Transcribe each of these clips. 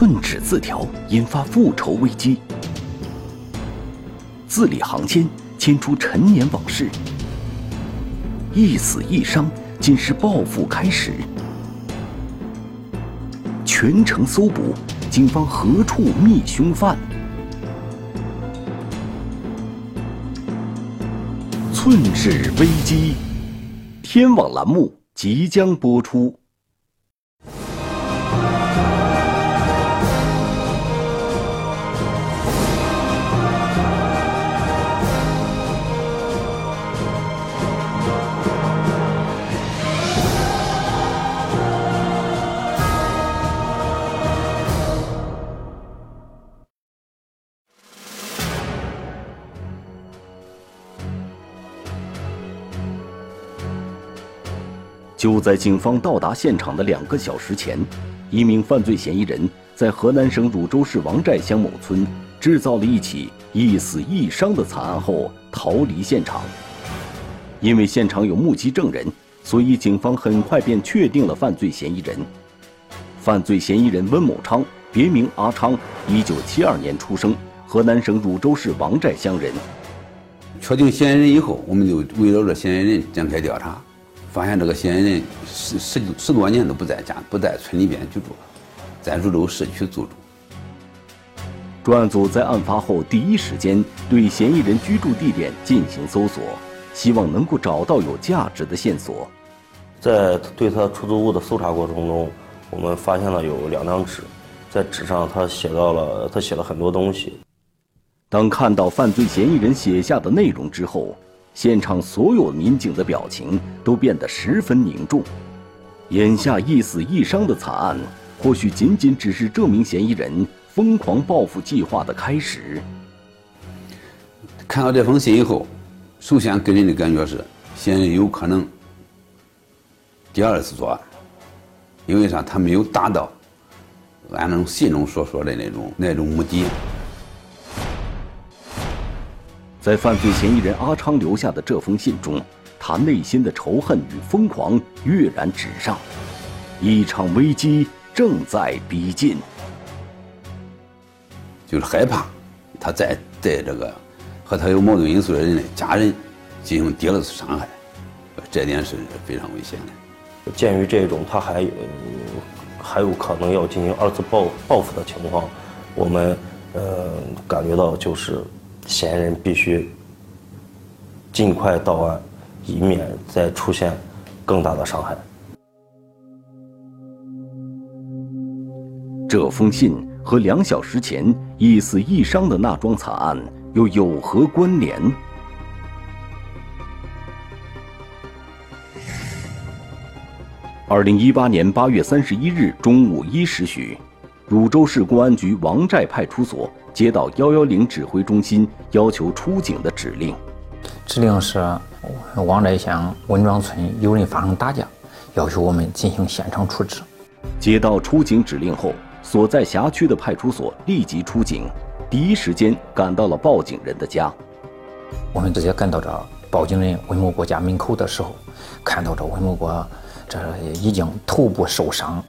寸纸字条引发复仇危机，字里行间牵出陈年往事，一死一伤，竟是报复开始。全城搜捕，警方何处觅凶犯？寸纸危机，天网栏目即将播出。就在警方到达现场的两个小时前，一名犯罪嫌疑人在河南省汝州市王寨乡某村制造了一起一死一伤的惨案后逃离现场。因为现场有目击证人，所以警方很快便确定了犯罪嫌疑人。犯罪嫌疑人温某昌，别名阿昌，一九七二年出生，河南省汝州市王寨乡人。确定嫌疑人以后，我们就围绕着嫌疑人展开调查。发现这个嫌疑人十十十多年都不在家，不在村里边居住，在汝州市区租住。专案组在案发后第一时间对嫌疑人居住地点进行搜索，希望能够找到有价值的线索。在对他出租屋的搜查过程中，我们发现了有两张纸，在纸上他写到了他写了很多东西。当看到犯罪嫌疑人写下的内容之后。现场所有民警的表情都变得十分凝重。眼下一死一伤的惨案，或许仅仅只是这名嫌疑人疯狂报复计划的开始。看到这封信以后，首先给人的感觉是，嫌疑人有可能第二次作案，因为啥？他没有达到俺那信中所说的那种那种目的。在犯罪嫌疑人阿昌留下的这封信中，他内心的仇恨与疯狂跃然纸上，一场危机正在逼近。就是害怕他再对这个和他有矛盾因素的人的家人进行第二次伤害，这点是非常危险的。鉴于这种他还还有可能要进行二次报报复的情况，我们呃感觉到就是。嫌疑人必须尽快到案，以免再出现更大的伤害。这封信和两小时前一死一伤的那桩惨案又有何关联？二零一八年八月三十一日中午一时许，汝州市公安局王寨派出所。接到幺幺零指挥中心要求出警的指令，指令是王寨乡温庄村有人发生打架，要求我们进行现场处置。接到出警指令后，所在辖区的派出所立即出警，第一时间赶到了报警人的家。我们直接赶到这报警人温某国家门口的时候，看到这温某国这已经头部受伤。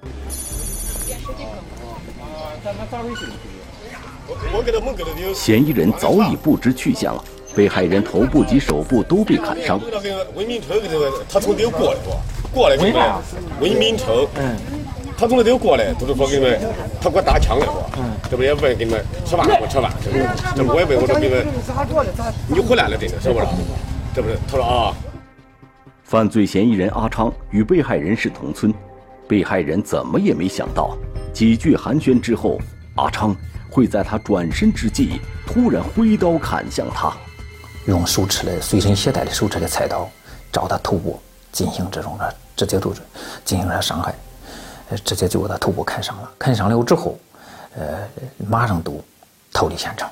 嫌疑人早已不知去向，被害人头部及手部都被砍伤。文明车他从这过来过来给你们。温明城，嗯，他从那头过来，都是说们，他给我打枪这不也问给你们吃饭不？吃饭，这不，这我也问我说给你们，你回来了真的，是不是？这不是？他说啊。犯罪嫌疑人阿昌与被害人是同村，被害人怎么也没想到，几句寒暄之后，阿昌。会在他转身之际，突然挥刀砍向他，用手持的随身携带的手持的菜刀，朝他头部进行这种的直接就是进行了伤害，呃，直接就把他头部砍伤了。砍伤了之后，呃，马上都逃离现场。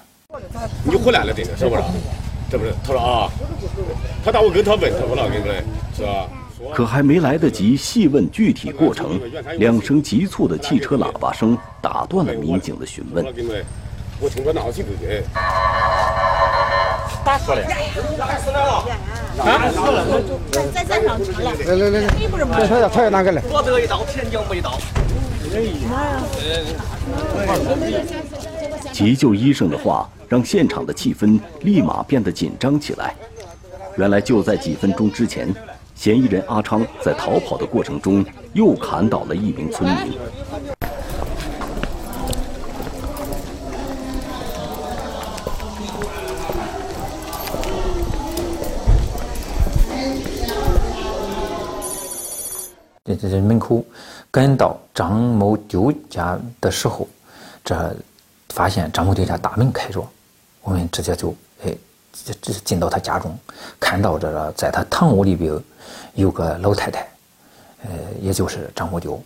你回来了，这个是不是？这不是？他说啊，他打我跟他问，他说了，跟不对，是吧？可还没来得及细问具体过程，两声急促的汽车喇叭声打断了民警的询问。我听着闹起不去。打死了？打死了啊！死了！咱咱上车了。来来来来，你不是吗？他要他要哪个来？我这一刀，前脚没刀。急救医生的话让现场的气氛立马变得紧张起来。原来就在几分钟之前，嫌疑人阿昌在逃跑的过程中又砍倒了一名村民。这这这门口赶到张某丢家的时候，这发现张某丢家大门开着，我们直接就哎，这这进到他家中，看到这个在他堂屋里边有个老太太，呃，也就是张某丢，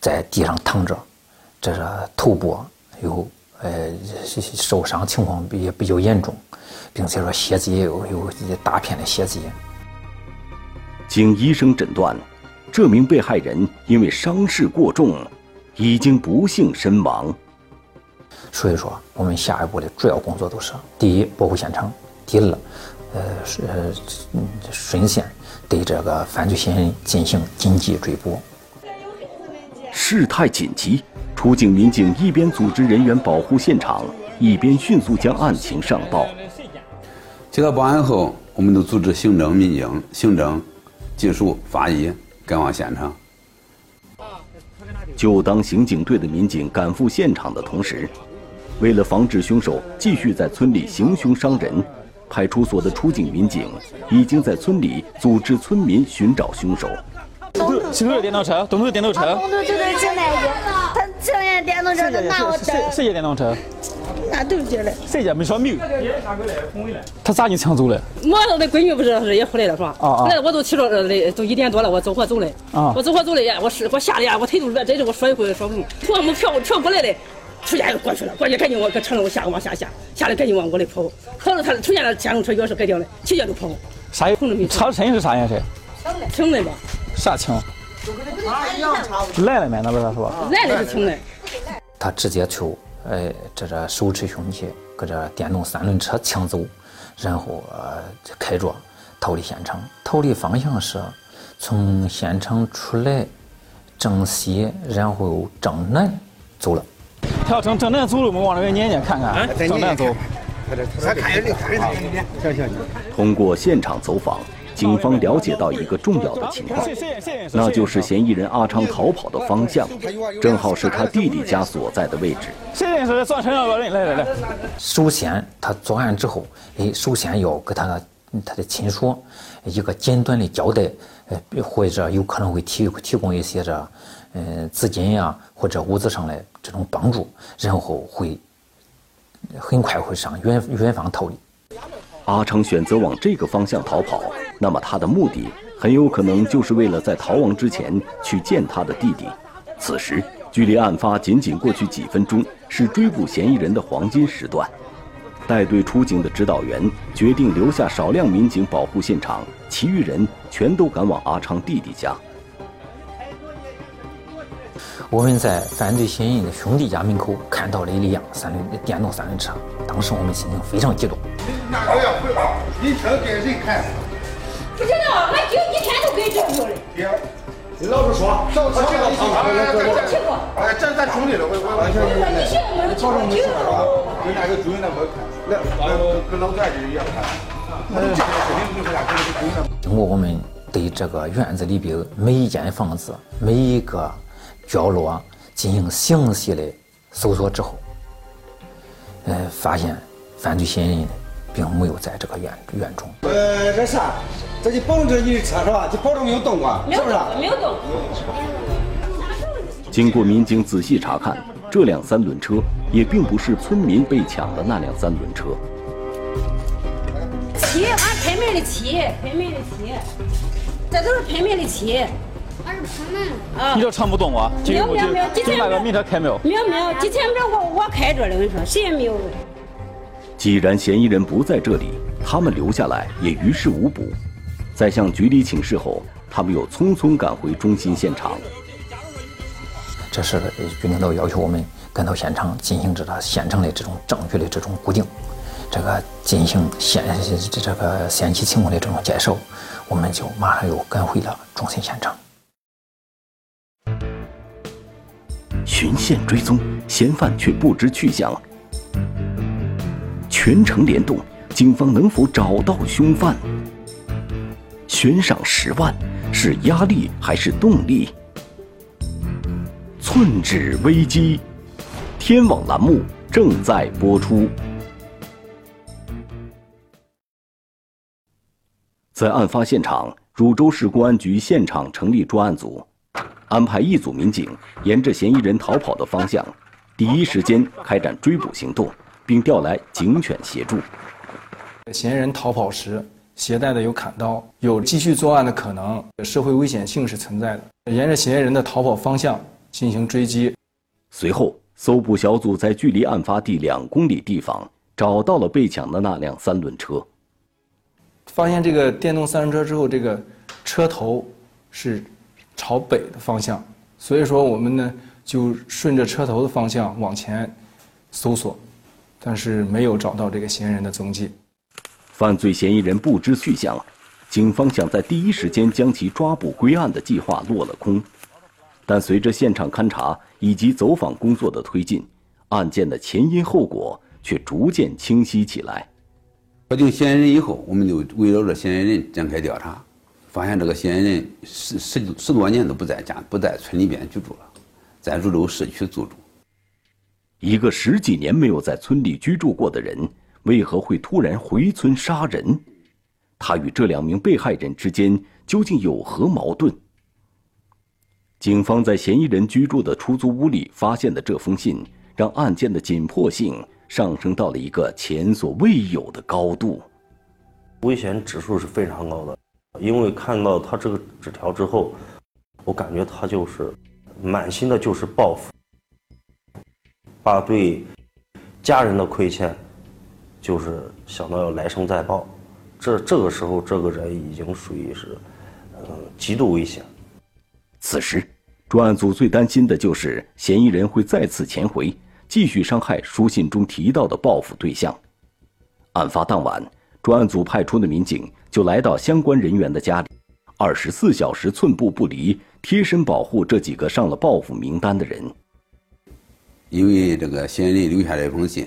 在地上躺着，这是头部有呃受伤情况也比较严重，并且说血迹也有有大片的血迹。经医生诊断。这名被害人因为伤势过重，已经不幸身亡。所以说，我们下一步的主要工作都是：第一，保护现场；第二，呃，呃，顺线对这个犯罪嫌疑人进行紧急追捕。事态紧急，出警民警一边组织人员保护现场，一边迅速将案情上报。接到报案后，我们都组织刑侦民警、刑侦、技术、法医。赶往现场。就当刑警队的民警赶赴现场的同时，为了防止凶手继续在村里行凶伤人，派出所的出警民警已经在村里组织村民寻找凶手。是不是电动车？动不是电动车？动不就是进来一个，他电动车我谁谁家电动车？那都接了。谁家没说没有？他咋你抢走了？我的闺女不是也回来了是吧？啊啊！来我都骑着的，都一点多了，我走火走的。啊！我走火走我是我吓得呀，我腿都软，真是我说一回说不动。从我们飘飘过来的，出现又过去了，过去赶紧往搁车上下往下下，下来赶紧往屋里跑。跑了他出现了电动车钥匙盖掉了，直接就跑。啥颜色？车身是啥颜色？青的吧？啥青？来了没那不是是吧？蓝的是青的。他直接就。哎，这这手持凶器，搁这电动三轮车抢走，然后呃开着逃离现场。逃离方向是从现场出来正西，然后正南走了。他要正正南走路，我们往那边撵撵看看。正南走。通过现场走访。警方了解到一个重要的情况，那就是嫌疑人阿昌逃跑的方向，正好是他弟弟家所在的位置。首先，他作案之后，哎，首先要给他他的亲属一个简短的交代，呃，或者有可能会提提供一些这，嗯，资金呀，或者物资上的这种帮助，然后会很快会上远远方逃离。阿昌选择往这个方向逃跑，那么他的目的很有可能就是为了在逃亡之前去见他的弟弟。此时距离案发仅仅过去几分钟，是追捕嫌疑人的黄金时段。带队出警的指导员决定留下少量民警保护现场，其余人全都赶往阿昌弟弟家。我们在犯罪嫌疑人的兄弟家门口看到了一辆三轮电动三轮车，当时我们心情非常激动。哪个要汇报？你车给人看？不知道，俺就一天都给这票的。爹，你老实说，找车这个厂子，这这哎，这咱兄弟的，我我我。你去，我保证没事吧？跟那个主任那块看，来，跟老段就一样看。经过我们对这个院子里边每一间房子、每一个角落进行详细的搜索之后，呃，发现犯罪嫌疑人。并没有在这个院院中。呃，这啥？这就保证这你的车是吧？就保证没有动过，是不是？没有动。经过民警仔细查看，这辆三轮车也并不是村民被抢的那辆三轮车。漆，俺拍卖的漆，拍卖的漆，这都是拍卖的漆。俺是拍卖啊。你这唱不动啊？没有没有没有，今天那个名车开没有？没有没有，今天这我我开着了，我跟你说，谁也没有。既然嫌疑人不在这里，他们留下来也于事无补。在向局里请示后，他们又匆匆赶回中心现场。这是局领导要求我们赶到现场进行这个现场的这种证据的这种固定，这个进行现这这个现期情况的这种介绍，我们就马上又赶回了中心现场。循线追踪，嫌犯却不知去向。全程联动，警方能否找到凶犯？悬赏十万，是压力还是动力？寸止危机，天网栏目正在播出。在案发现场，汝州市公安局现场成立专案组，安排一组民警沿着嫌疑人逃跑的方向，第一时间开展追捕行动，并调来警犬协助。嫌疑人逃跑时携带的有砍刀，有继续作案的可能，社会危险性是存在的。沿着嫌疑人的逃跑方向。进行追击，随后搜捕小组在距离案发地两公里地方找到了被抢的那辆三轮车。发现这个电动三轮车之后，这个车头是朝北的方向，所以说我们呢就顺着车头的方向往前搜索，但是没有找到这个嫌疑人的踪迹。犯罪嫌疑人不知去向，警方想在第一时间将其抓捕归案的计划落了空。但随着现场勘查以及走访工作的推进，案件的前因后果却逐渐清晰起来。确定嫌疑人以后，我们就围绕着嫌疑人展开调查，发现这个嫌疑人十十十多年都不在家，不在村里边居住了，在汝州市区租住。一个十几年没有在村里居住过的人，为何会突然回村杀人？他与这两名被害人之间究竟有何矛盾？警方在嫌疑人居住的出租屋里发现的这封信，让案件的紧迫性上升到了一个前所未有的高度。危险指数是非常高的，因为看到他这个纸条之后，我感觉他就是满心的就是报复，把对家人的亏欠，就是想到要来生再报。这这个时候，这个人已经属于是，呃，极度危险。此时，专案组最担心的就是嫌疑人会再次潜回，继续伤害书信中提到的报复对象。案发当晚，专案组派出的民警就来到相关人员的家里，二十四小时寸步不离，贴身保护这几个上了报复名单的人。因为这个嫌疑人留下了一封信，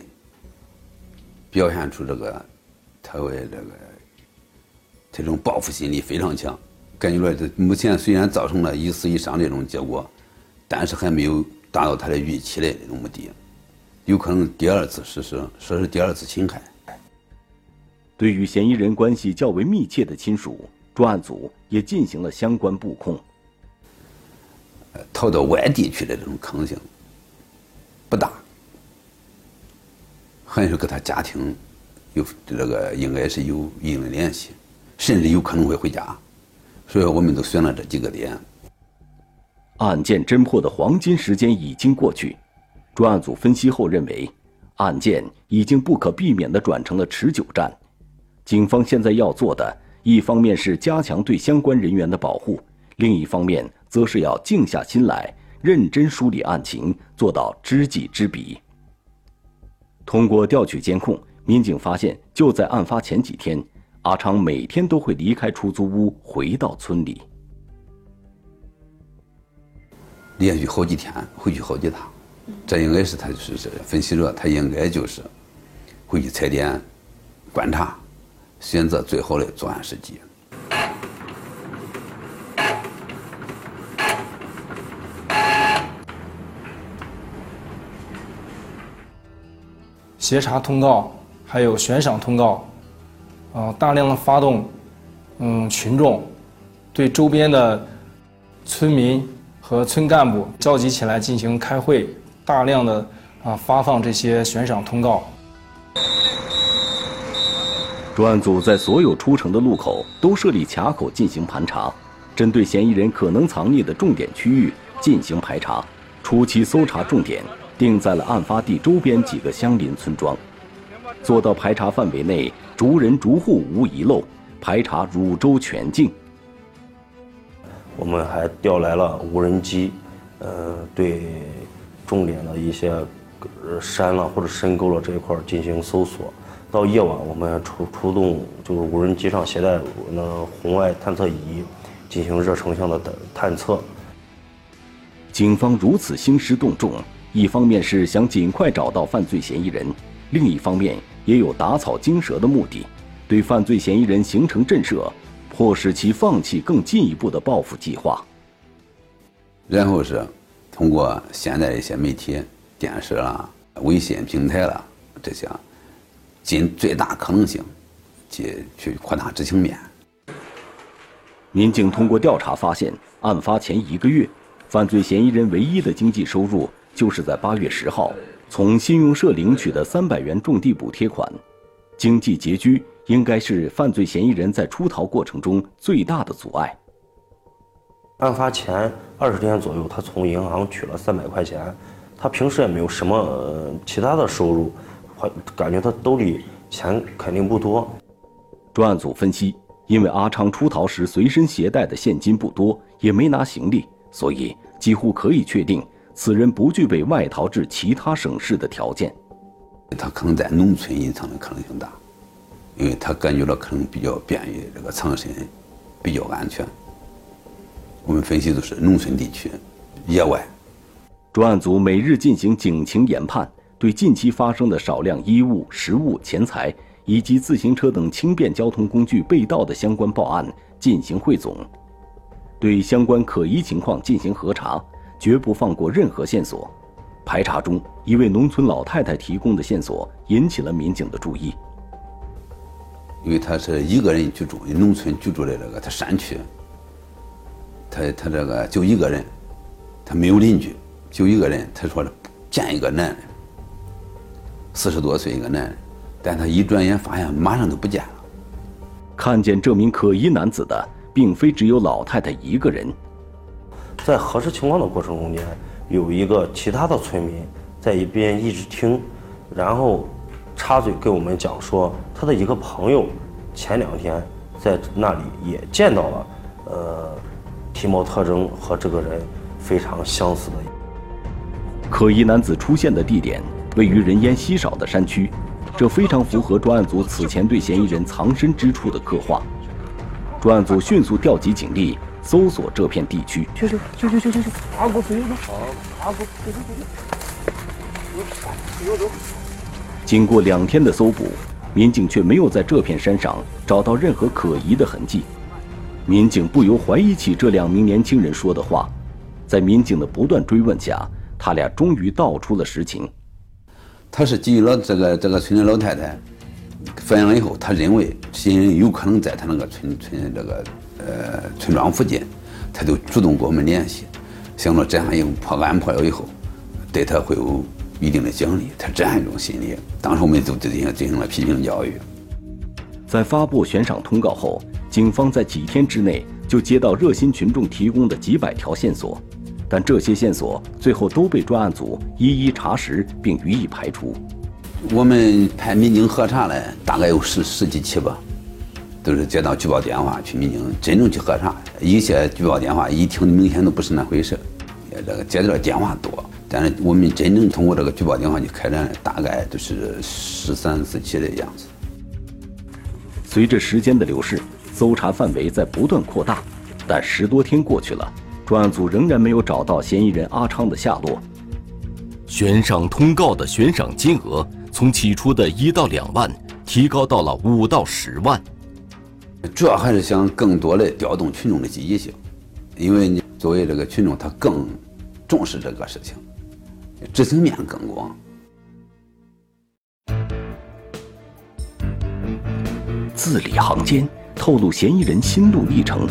表现出这个他为这个这种报复心理非常强。感觉来，这目前虽然造成了一死一伤这种结果，但是还没有达到他的预期的这种目的，有可能第二次实施，说是第二次侵害。对于嫌疑人关系较为密切的亲属，专案组也进行了相关布控。逃到外地去的这种可能性不大，还是跟他家庭有这个应该是有一定的联系，甚至有可能会回家。所以我们都选了这几个点。案件侦破的黄金时间已经过去，专案组分析后认为，案件已经不可避免地转成了持久战。警方现在要做的，一方面是加强对相关人员的保护，另一方面则是要静下心来，认真梳理案情，做到知己知彼。通过调取监控，民警发现，就在案发前几天。阿昌每天都会离开出租屋，回到村里，连续好几天回去好几趟。这应该是他就是分析着，他应该就是回去踩点观察，选择最好的作案时机。协查通告，还有悬赏通告。啊，大量的发动，嗯，群众对周边的村民和村干部召集起来进行开会，大量的啊发放这些悬赏通告。专案组在所有出城的路口都设立卡口进行盘查，针对嫌疑人可能藏匿的重点区域进行排查。初期搜查重点定在了案发地周边几个相邻村庄，做到排查范围内。逐人逐户无遗漏，排查汝州全境。我们还调来了无人机，呃，对重点的一些山了或者深沟了这一块进行搜索。到夜晚，我们出出动就是无人机上携带那红外探测仪，进行热成像的探测。警方如此兴师动众，一方面是想尽快找到犯罪嫌疑人，另一方面也有打草惊蛇的目的，对犯罪嫌疑人形成震慑，迫使其放弃更进一步的报复计划。然后是通过现在一些媒体、电视啦、微信平台啦这些，尽最大可能性去去扩大执行面。民警通过调查发现，案发前一个月。犯罪嫌疑人唯一的经济收入，就是在八月十号从信用社领取的三百元种地补贴款。经济拮据，应该是犯罪嫌疑人在出逃过程中最大的阻碍。案发前二十天左右，他从银行取了三百块钱，他平时也没有什么其他的收入，感觉他兜里钱肯定不多。专案组分析，因为阿昌出逃时随身携带的现金不多，也没拿行李。所以，几乎可以确定，此人不具备外逃至其他省市的条件。他可能在农村隐藏的可能性大，因为他感觉到可能比较便于这个藏身，比较安全。我们分析都是农村地区、野外。专案组每日进行警情研判，对近期发生的少量衣物、食物、钱财以及自行车等轻便交通工具被盗的相关报案进行汇总。对相关可疑情况进行核查，绝不放过任何线索。排查中，一位农村老太太提供的线索引起了民警的注意。因为他是一个人居住，农村居住的这个他山区，他他这个就一个人，他没有邻居，就一个人。他说见一个男的，四十多岁一个男人，但他一转眼发现马上就不见了。看见这名可疑男子的。并非只有老太太一个人，在核实情况的过程中间，有一个其他的村民在一边一直听，然后插嘴跟我们讲说，他的一个朋友前两天在那里也见到了，呃，体貌特征和这个人非常相似的。可疑男子出现的地点位于人烟稀少的山区，这非常符合专案组此前对嫌疑人藏身之处的刻画。专案组迅速调集警力，搜索这片地区。去去去去去去去！阿哥，随便走。阿哥，随便走。经过两天的搜捕，民警却没有在这片山上找到任何可疑的痕迹。民警不由怀疑起这两名年轻人说的话。在民警的不断追问下，他俩终于道出了实情。他是基于了这个这个村的老太太。反映了以后，他认为嫌疑人有可能在他那个村村这个呃村庄附近，他就主动跟我们联系，想着这样以后破案破了以后，对他会有一定的奖励，他这样一种心理。当时我们就进行进行了批评教育。在发布悬赏通告后，警方在几天之内就接到热心群众提供的几百条线索，但这些线索最后都被专案组一一查实并予以排除。我们派民警核查了，大概有十十几起吧，都是接到举报电话去民警真正去核查。一些举报电话一听明显都不是那回事，这个接到电话多，但是我们真正通过这个举报电话去开展，大概就是十三四起的样子。随着时间的流逝，搜查范围在不断扩大，但十多天过去了，专案组仍然没有找到嫌疑人阿昌的下落。悬赏通告的悬赏金额。从起初的一到两万，提高到了五到十万。主要还是想更多的调动群众的积极性，因为你作为这个群众，他更重视这个事情，知情面更广。字里行间透露嫌疑人心路历程，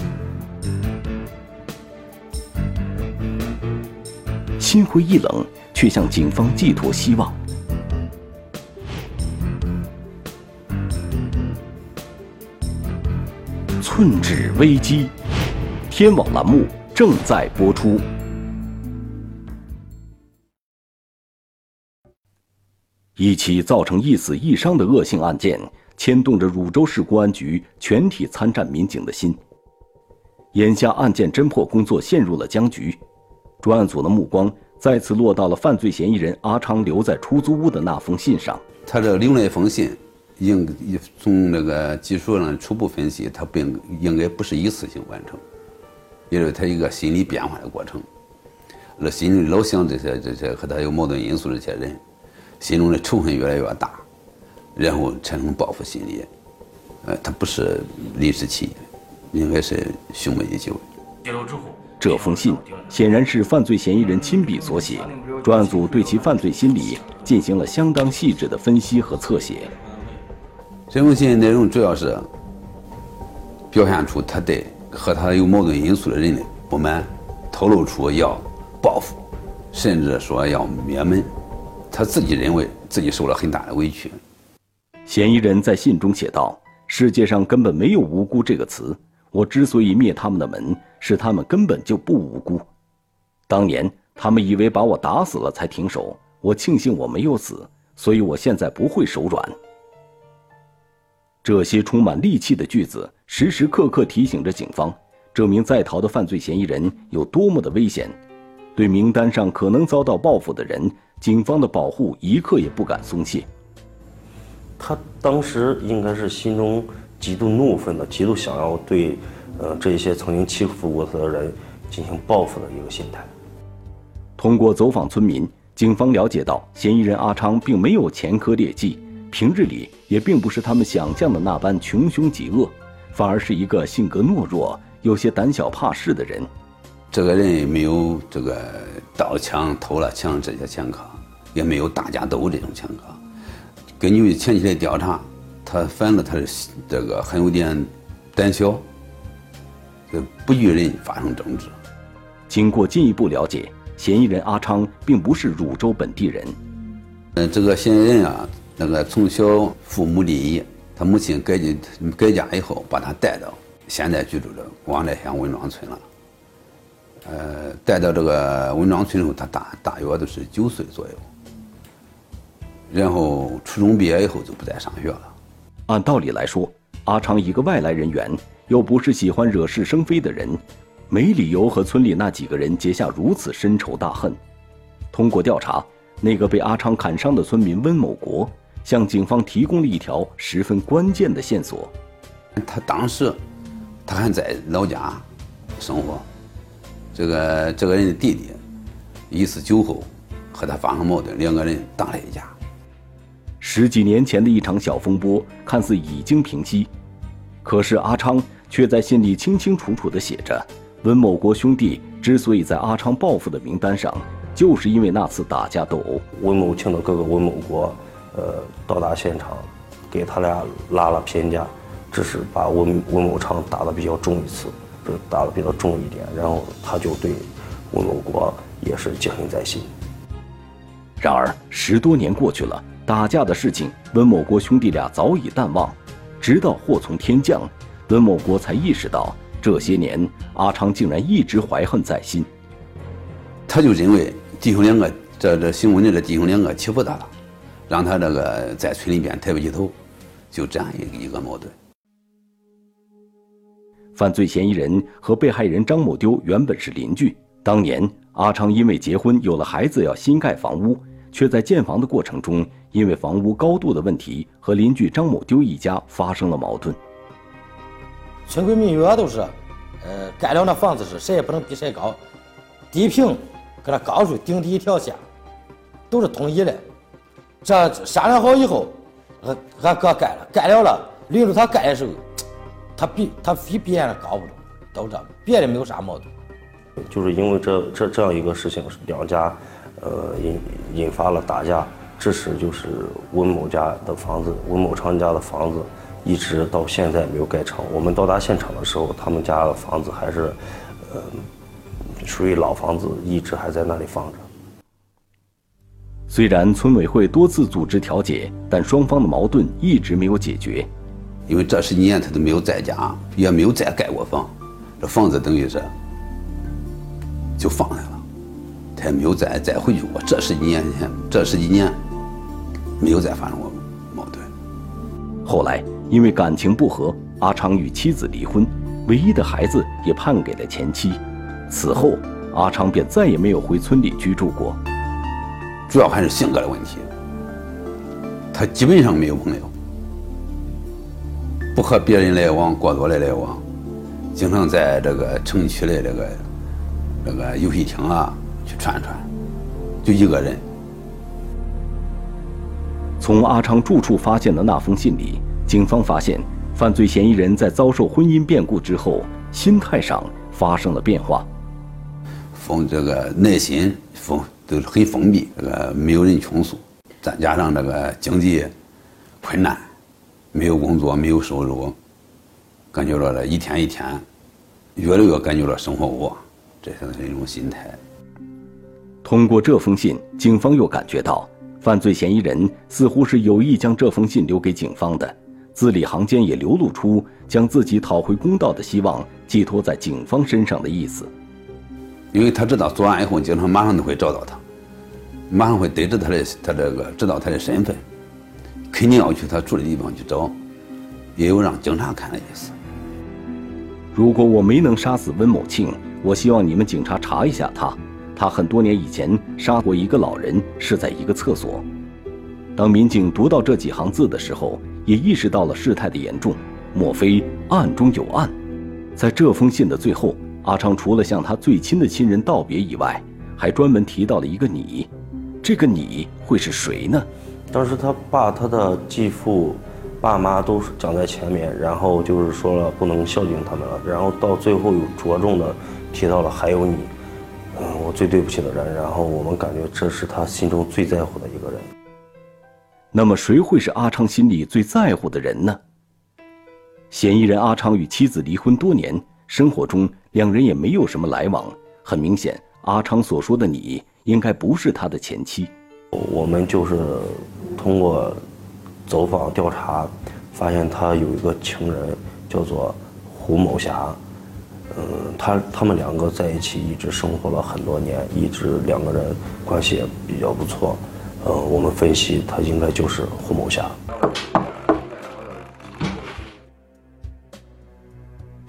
心灰意冷，却向警方寄托希望。寸止危机，天网栏目正在播出。一起造成一死一伤的恶性案件，牵动着汝州市公安局全体参战民警的心。眼下案件侦破工作陷入了僵局，专案组的目光再次落到了犯罪嫌疑人阿昌留在出租屋的那封信上。他这留了一封信。应从那个技术上初步分析，他不应应该不是一次性完成，因为他一个心理变化的过程。那心里老想这些这些和他有矛盾因素的这些人，心中的仇恨越来越大，然后产生报复心理。呃，他不是临时起意，应该是蓄谋已久。揭露之后，这封信显然是犯罪嫌疑人亲笔所写，专案组对其犯罪心理进行了相当细致的分析和侧写。这封信内容主要是表现出他对和他有矛盾因素的人的不满，透露出要。报复，甚至说要灭门，他自己认为自己受了很大的委屈。嫌疑人在信中写道：“世界上根本没有无辜这个词，我之所以灭他们的门，是他们根本就不无辜。当年他们以为把我打死了才停手，我庆幸我没有死，所以我现在不会手软。”这些充满戾气的句子，时时刻刻提醒着警方，这名在逃的犯罪嫌疑人有多么的危险。对名单上可能遭到报复的人，警方的保护一刻也不敢松懈。他当时应该是心中极度怒愤的，极度想要对，呃，这些曾经欺负过他的人进行报复的一个心态。通过走访村民，警方了解到，嫌疑人阿昌并没有前科劣迹，平日里也并不是他们想象的那般穷凶极恶，反而是一个性格懦弱、有些胆小怕事的人。这个人没有这个盗枪、偷了枪这些前科，也没有打架斗殴这种前科。根据前期的调查，他反正他这个很有点胆小，不与人发生争执。经过进一步了解，嫌疑人阿昌并不是汝州本地人。嗯，这个嫌疑人啊，那个从小父母离异，他母亲改进改嫁以后，把他带到现在居住的王寨乡文庄村了。呃，带到这个文庄村后，他大大约都是九岁左右。然后初中毕业以后就不再上学了。按道理来说，阿昌一个外来人员，又不是喜欢惹是生非的人，没理由和村里那几个人结下如此深仇大恨。通过调查，那个被阿昌砍伤的村民温某国，向警方提供了一条十分关键的线索。他当时，他还在老家生活。这个这个人的弟弟，一次酒后和他发生矛盾，两个人打了一架。十几年前的一场小风波看似已经平息，可是阿昌却在信里清清楚楚地写着：温某国兄弟之所以在阿昌报复的名单上，就是因为那次打架斗殴。温某庆的哥哥温某国，呃，到达现场，给他俩拉了偏架，只是把温温某昌打得比较重一次。打的比较重一点，然后他就对温某国也是记恨在心。然而十多年过去了，打架的事情温某国兄弟俩早已淡忘。直到祸从天降，温某国才意识到，这些年阿昌竟然一直怀恨在心。他就认为弟兄两个这这行为的这弟兄两个欺负他了，让他这个在村里边抬不起头，就这样一个一个矛盾。犯罪嫌疑人和被害人张某丢原本是邻居。当年阿昌因为结婚有了孩子要新盖房屋，却在建房的过程中因为房屋高度的问题和邻居张某丢一家发生了矛盾。村规民约都是，呃，盖了那房子是谁也不能比谁高，地平跟那高处顶底一条线，都是统一的。这商量好以后，俺俺哥盖了，盖了了，临着他盖的时候。他比他比别人高不着，都这，别的没有啥矛盾。就是因为这这这样一个事情，两家，呃，引引发了打架，致使就是温某家的房子，温某昌家的房子，一直到现在没有盖成。我们到达现场的时候，他们家的房子还是，呃，属于老房子，一直还在那里放着。虽然村委会多次组织调解，但双方的矛盾一直没有解决。因为这十几年他都没有在家，也没有再盖过房，这房子等于是就放下了，他也没有再再回去过。这十几年前，这十几年没有再发生过矛盾。后来因为感情不和，阿昌与妻子离婚，唯一的孩子也判给了前妻。此后，阿昌便再也没有回村里居住过。主要还是性格的问题，他基本上没有朋友。不和别人来往，过多的来往，经常在这个城区的这个这个游戏厅啊，去串串，就一个人。从阿昌住处发现的那封信里，警方发现犯罪嫌疑人在遭受婚姻变故之后，心态上发生了变化。封这个内心封都是很封闭，这个没有人倾诉，再加上这个经济困难，没有工作，没有收入，感觉到了一天一天，越来越感觉到生活无望，这是一种心态。通过这封信，警方又感觉到犯罪嫌疑人似乎是有意将这封信留给警方的，字里行间也流露出将自己讨回公道的希望寄托在警方身上的意思。因为他知道作案以后，警察马上都会找到他，马上会得知他的他这个知道他的身份，肯定要去他住的地方去找，也有让警察看的意思。如果我没能杀死温某庆，我希望你们警察查一下他，他很多年以前杀过一个老人，是在一个厕所。当民警读到这几行字的时候，也意识到了事态的严重，莫非案中有案？在这封信的最后。阿昌除了向他最亲的亲人道别以外，还专门提到了一个你，这个你会是谁呢？当时他爸、他的继父、爸妈都讲在前面，然后就是说了不能孝敬他们了，然后到最后又着重的提到了还有你，嗯，我最对不起的人。然后我们感觉这是他心中最在乎的一个人。那么谁会是阿昌心里最在乎的人呢？嫌疑人阿昌与妻子离婚多年，生活中。两人也没有什么来往，很明显，阿昌所说的你应该不是他的前妻。我们就是通过走访调查，发现他有一个情人叫做胡某霞，嗯，他他们两个在一起一直生活了很多年，一直两个人关系也比较不错，呃，我们分析他应该就是胡某霞。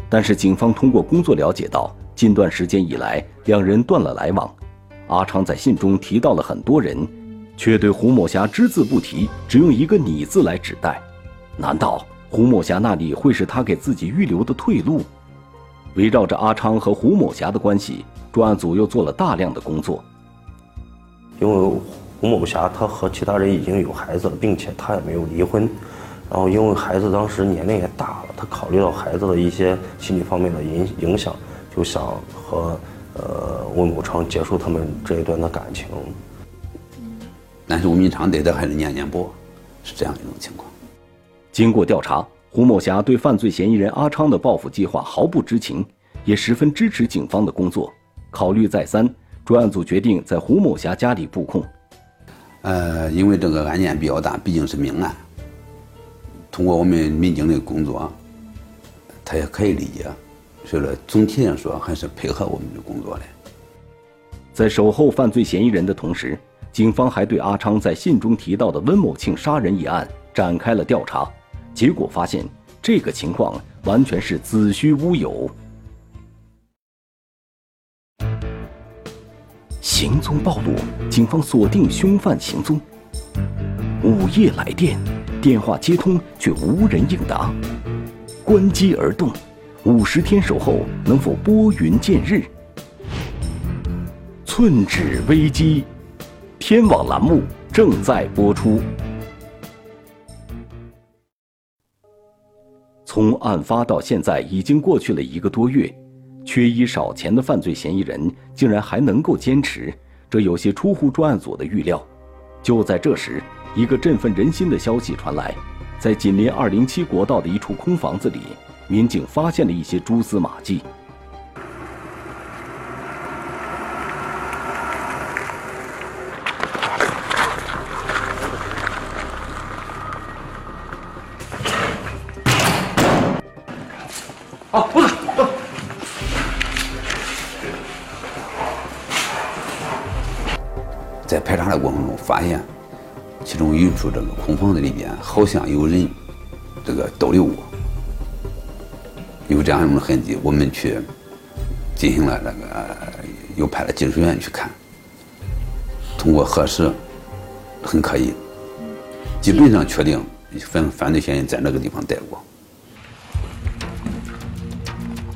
但是警方通过工作了解到，近段时间以来两人断了来往。阿昌在信中提到了很多人，却对胡某霞只字不提，只用一个“你”字来指代。难道胡某霞那里会是他给自己预留的退路？围绕着阿昌和胡某霞的关系，专案组又做了大量的工作。因为胡某霞她和其他人已经有孩子了，并且她也没有离婚。然后，因为孩子当时年龄也大了，她考虑到孩子的一些心理方面的影影响，就想和呃温某昌结束他们这一段的感情。但是吴明昌对他还是念念不忘，是这样一种情况。经过调查，胡某霞对犯罪嫌疑人阿昌的报复计划毫不知情，也十分支持警方的工作。考虑再三，专案组决定在胡某霞家里布控。呃，因为这个案件比较大，毕竟是命案。通过我们民警的工作，他也可以理解，所以说总体上说还是配合我们的工作的。在守候犯罪嫌疑人的同时，警方还对阿昌在信中提到的温某庆杀人一案展开了调查，结果发现这个情况完全是子虚乌有。行踪暴露，警方锁定凶犯行踪。午夜来电。电话接通，却无人应答。关机而动，五十天守候能否拨云见日？寸指危机，天网栏目正在播出。从案发到现在已经过去了一个多月，缺衣少钱的犯罪嫌疑人竟然还能够坚持，这有些出乎专案组的预料。就在这时。一个振奋人心的消息传来，在紧邻二零七国道的一处空房子里，民警发现了一些蛛丝马迹。其中有一处这个空房子里边，好像有人这个逗留过，有这样一种痕迹。我们去进行了那个，又派了技术员去看，通过核实，很可疑，基本上确定犯犯罪嫌疑人在那个地方待过。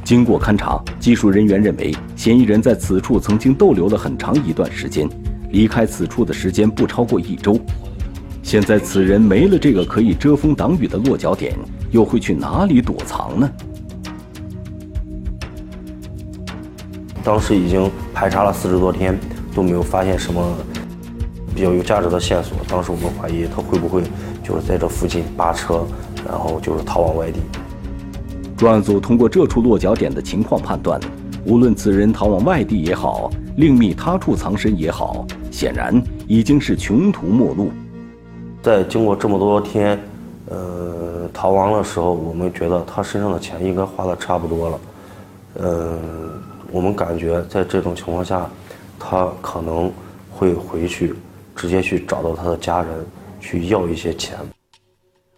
经过勘查，技术人员认为嫌疑人在此处曾经逗留了很长一段时间，离开此处的时间不超过一周。现在此人没了这个可以遮风挡雨的落脚点，又会去哪里躲藏呢？当时已经排查了四十多天，都没有发现什么比较有价值的线索。当时我们怀疑他会不会就是在这附近扒车，然后就是逃往外地。专案组通过这处落脚点的情况判断，无论此人逃往外地也好，另觅他处藏身也好，显然已经是穷途末路。在经过这么多天，呃，逃亡的时候，我们觉得他身上的钱应该花的差不多了，呃。我们感觉在这种情况下，他可能会回去，直接去找到他的家人，去要一些钱。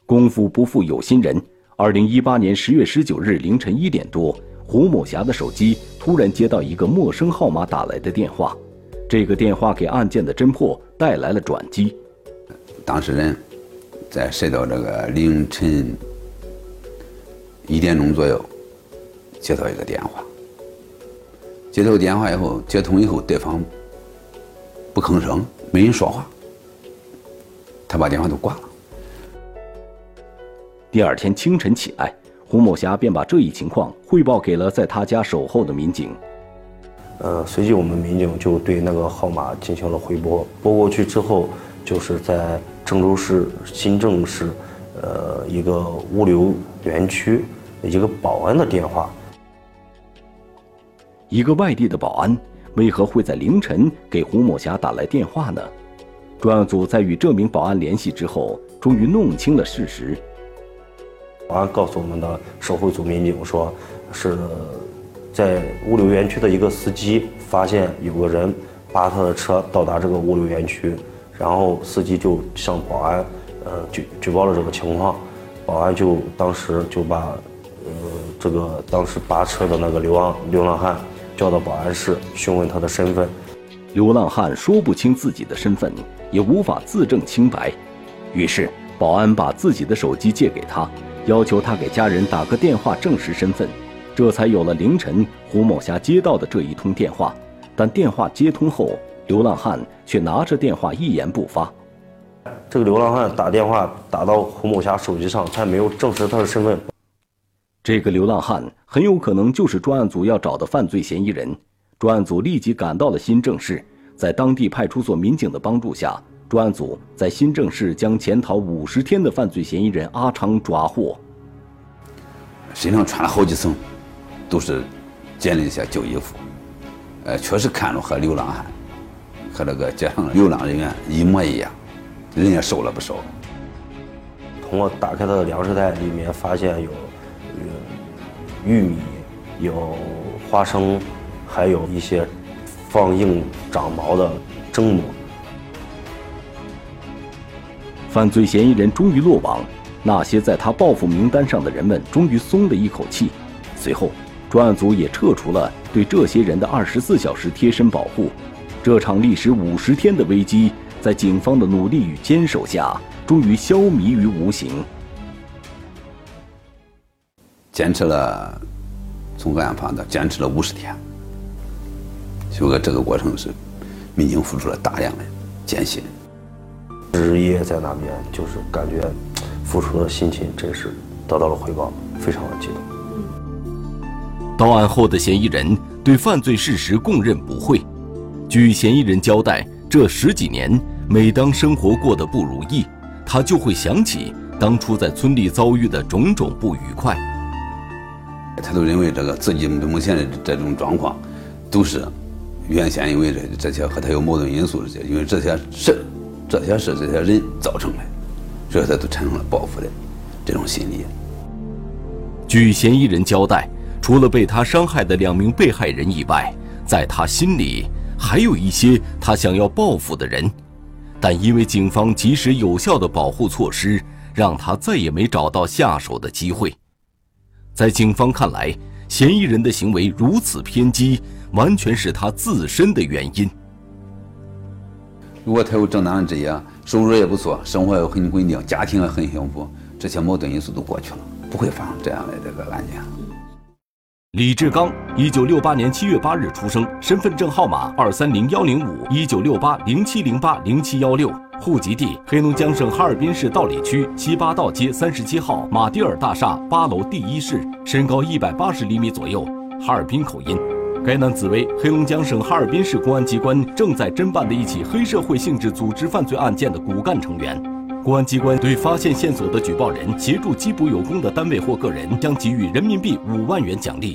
功夫不负有心人，二零一八年十月十九日凌晨一点多，胡某霞的手机突然接到一个陌生号码打来的电话，这个电话给案件的侦破带来了转机。当事人，在睡到这个凌晨一点钟左右，接到一个电话。接到电话以后，接通以后，对方不吭声，没人说话，他把电话都挂了。第二天清晨起来，胡某霞便把这一情况汇报给了在他家守候的民警。呃，随即我们民警就对那个号码进行了回拨，拨过去之后，就是在郑州市新郑市，呃，一个物流园区一个保安的电话。一个外地的保安为何会在凌晨给胡某霞打来电话呢？专案组在与这名保安联系之后，终于弄清了事实。保安告诉我们的守候组民警说，是在物流园区的一个司机发现有个人扒他的车到达这个物流园区，然后司机就向保安呃举举报了这个情况，保安就当时就把呃这个当时扒车的那个流浪流浪汉。叫到保安室询问他的身份，流浪汉说不清自己的身份，也无法自证清白，于是保安把自己的手机借给他，要求他给家人打个电话证实身份，这才有了凌晨胡某霞接到的这一通电话。但电话接通后，流浪汉却拿着电话一言不发。这个流浪汉打电话打到胡某霞手机上，他没有证实他的身份。这个流浪汉很有可能就是专案组要找的犯罪嫌疑人。专案组立即赶到了新郑市，在当地派出所民警的帮助下，专案组在新郑市将潜逃五十天的犯罪嫌疑人阿昌抓获。身上穿了好几层，都是捡了一些旧衣服，呃，确实看着和流浪汉和那个街上的流浪人员一模一样，人家瘦了不少。通过打开他的粮食袋，里面发现有。玉米，有花生，还有一些放硬长毛的蒸馍。犯罪嫌疑人终于落网，那些在他报复名单上的人们终于松了一口气。随后，专案组也撤除了对这些人的二十四小时贴身保护。这场历时五十天的危机，在警方的努力与坚守下，终于消弭于无形。坚持了从案发到坚持了五十天，就个这个过程是民警付出了大量的艰辛，日夜在那边，就是感觉付出的辛勤真是得到了回报，非常的激动。到案后的嫌疑人对犯罪事实供认不讳，据嫌疑人交代，这十几年每当生活过得不如意，他就会想起当初在村里遭遇的种种不愉快。他都认为这个自己目前的这种状况，都是原先因为这这些和他有矛盾因素这些，因为这些事、这些事、这些人造成的，所以他都产生了报复的这种心理。据嫌疑人交代，除了被他伤害的两名被害人以外，在他心里还有一些他想要报复的人，但因为警方及时有效的保护措施，让他再也没找到下手的机会。在警方看来，嫌疑人的行为如此偏激，完全是他自身的原因。如果他有正当的职业，收入也不错，生活也很稳定，家庭也很幸福，这些矛盾因素都过去了，不会发生这样的这个案件。李志刚，一九六八年七月八日出生，身份证号码二三零幺零五一九六八零七零八零七幺六，户籍地黑龙江省哈尔滨市道里区西八道街三十七号马迭尔大厦八楼第一室，身高一百八十厘米左右，哈尔滨口音。该男子为黑龙江省哈尔滨市公安机关正在侦办的一起黑社会性质组织犯罪案件的骨干成员。公安机关对发现线索的举报人协助缉捕有功的单位或个人，将给予人民币五万元奖励。